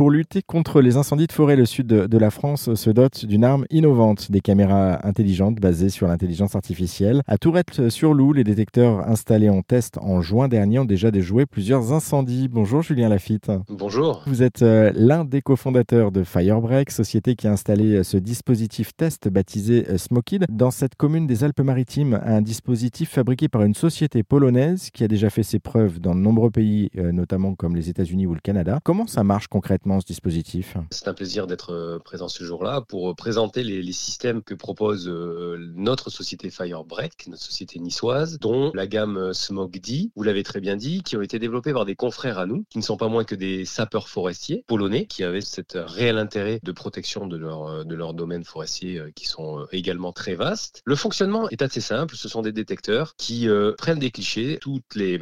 Pour lutter contre les incendies de forêt, le sud de, la France se dote d'une arme innovante, des caméras intelligentes basées sur l'intelligence artificielle. À Tourette-sur-Loup, les détecteurs installés en test en juin dernier ont déjà déjoué plusieurs incendies. Bonjour Julien Lafitte. Bonjour. Vous êtes euh, l'un des cofondateurs de Firebreak, société qui a installé euh, ce dispositif test baptisé euh, Smokid dans cette commune des Alpes-Maritimes, un dispositif fabriqué par une société polonaise qui a déjà fait ses preuves dans de nombreux pays, notamment comme les États-Unis ou le Canada. Comment ça marche concrètement? Ce dispositif C'est un plaisir d'être euh, présent ce jour-là pour euh, présenter les, systèmes que propose euh, notre société Firebreak, notre société niçoise, dont la gamme SmogD, vous l'avez très bien dit, qui ont été développés par des confrères à nous, qui ne sont pas moins que des sapeurs forestiers polonais, qui avaient cet réel intérêt de protection de leur, de leur domaine forestier qui sont également très vastes. Le fonctionnement est assez simple, ce sont des détecteurs qui prennent des clichés toutes les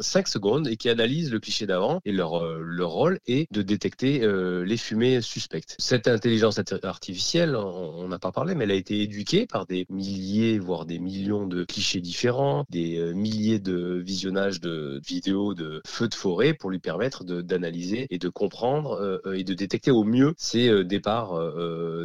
5 hum, secondes et qui analysent le cliché d'avant et leur, leur rôle est de détecter euh, les fumées suspectes. Cette intelligence artificielle, on n'a pas parlé, mais elle a été éduquée par des milliers, voire des millions de clichés différents, des euh, milliers de visionnages de vidéos de feux de forêt pour lui permettre d'analyser et de comprendre euh, et de détecter au mieux ces départs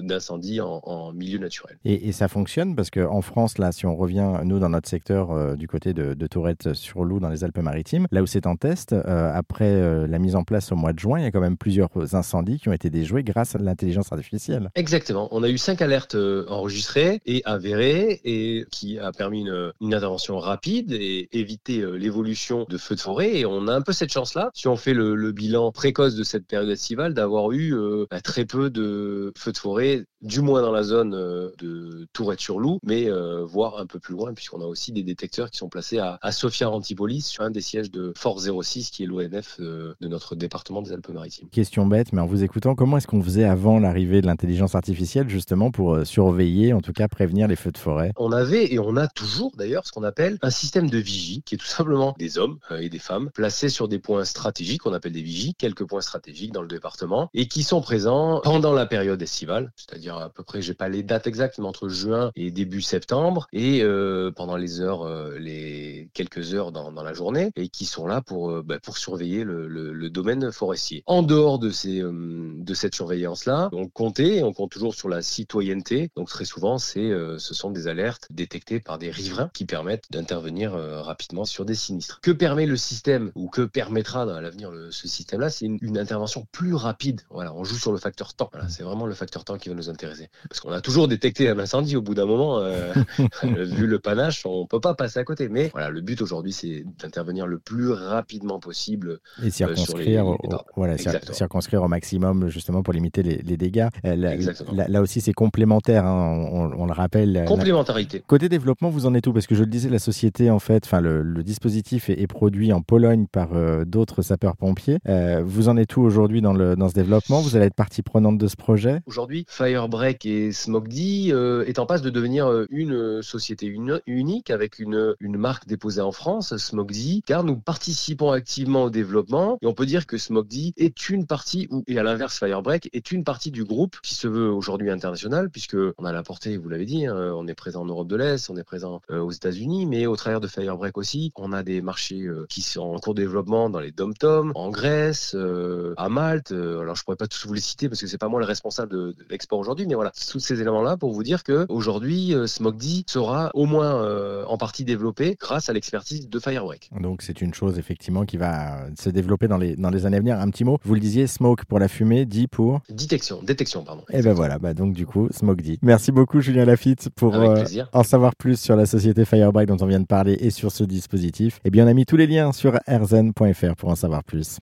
d'incendie en, milieu naturel. Et, ça fonctionne parce qu'en France, là, si on revient, nous, dans notre secteur du côté de, de Tourette-sur-Loup, dans les Alpes-Maritimes, là où c'est en test, après la mise en place au mois de juin, il y a quand même plusieurs incendies qui ont été déjoués grâce à l'intelligence artificielle. Exactement. On a eu cinq alertes euh, enregistrées et avérées et qui a permis une, intervention rapide et éviter euh, l'évolution de feux de forêt. Et on a un peu cette chance-là, si on fait le, bilan précoce de cette période estivale, d'avoir eu euh, bah, très peu de feux de forêt, du moins dans la zone de Tourette-sur-Loup, mais voire un peu plus loin, puisqu'on a aussi des détecteurs qui sont placés à, Sofia Antipolis, sur un des sièges de Force 06, qui est l'ONF de notre département des Alpes-Maritimes. Question bête, mais en vous écoutant, comment est-ce qu'on faisait avant l'arrivée de l'intelligence artificielle justement pour euh, surveiller, en tout cas prévenir les feux de forêt? On avait et on a toujours d'ailleurs ce qu'on appelle un système de vigie qui est tout simplement des hommes euh, et des femmes placés sur des points stratégiques, qu'on appelle des vigies, quelques points stratégiques dans le département et qui sont présents pendant la période estivale, c'est-à-dire à peu près, j'ai pas les dates exactes, mais entre juin et début septembre et euh, pendant les heures, les quelques heures dans, la journée et qui sont là pour, bah, pour surveiller le, domaine forestier. En dehors de, ces, euh, de cette surveillance-là, on comptait, on compte toujours sur la citoyenneté. Donc très souvent, c'est, euh, ce sont des alertes détectées par des riverains qui permettent d'intervenir euh, rapidement sur des sinistres. Que permet le système ou que permettra dans l'avenir ce système-là? C'est une, intervention plus rapide. Voilà, on joue sur le facteur temps. c'est vraiment le facteur temps qui va nous intéresser. Parce qu'on a toujours détecté un incendie au bout d'un moment. vu le panache, on peut pas passer à côté. Mais voilà, le but aujourd'hui, c'est d'intervenir le plus rapidement possible et circonscrire voilà, circonscrire au maximum justement pour limiter les, dégâts. Euh, là, aussi, c'est complémentaire, hein, on, le rappelle. Complémentarité. Côté développement, vous en êtes où? Parce que je le disais, la société, en fait, enfin, le, dispositif est, produit en Pologne par euh, d'autres sapeurs-pompiers. Euh, vous en êtes où aujourd'hui dans, dans ce développement? Vous allez être partie prenante de ce projet? Aujourd'hui, Firebreak et SmogD est en passe de devenir une société unique avec une, une marque déposée en France, SmogD, car nous participons activement au développement et on peut dire que SmogD est une partie, ou, et à l'inverse, Firebreak est une partie du groupe qui se veut aujourd'hui international, puisque on a la portée, vous l'avez dit, hein, on est présent en Europe de l'Est, on est présent euh, aux États-Unis, mais au travers de Firebreak aussi, on a des marchés euh, qui sont en cours de développement dans les dom-tom, en Grèce, euh, à Malte. alors je pourrais pas tous vous les citer parce que c'est pas moi le responsable de, l'export aujourd'hui, mais voilà, tous ces éléments-là pour vous dire que aujourd'hui, sera au moins en partie développé grâce à l'expertise de Firebreak. Donc c'est une chose effectivement qui va se développer dans les, dans les années à venir. Un petit mot, vous le disiez, smoke pour la fumée, pour Détection, détection, pardon. Et eh ben voilà, bah donc du coup, smoke dit. Merci beaucoup Julien Lafitte pour euh, en savoir plus sur la société Firebike dont on vient de parler et sur ce dispositif. Et eh bien on a mis tous les liens sur rzen.fr pour en savoir plus.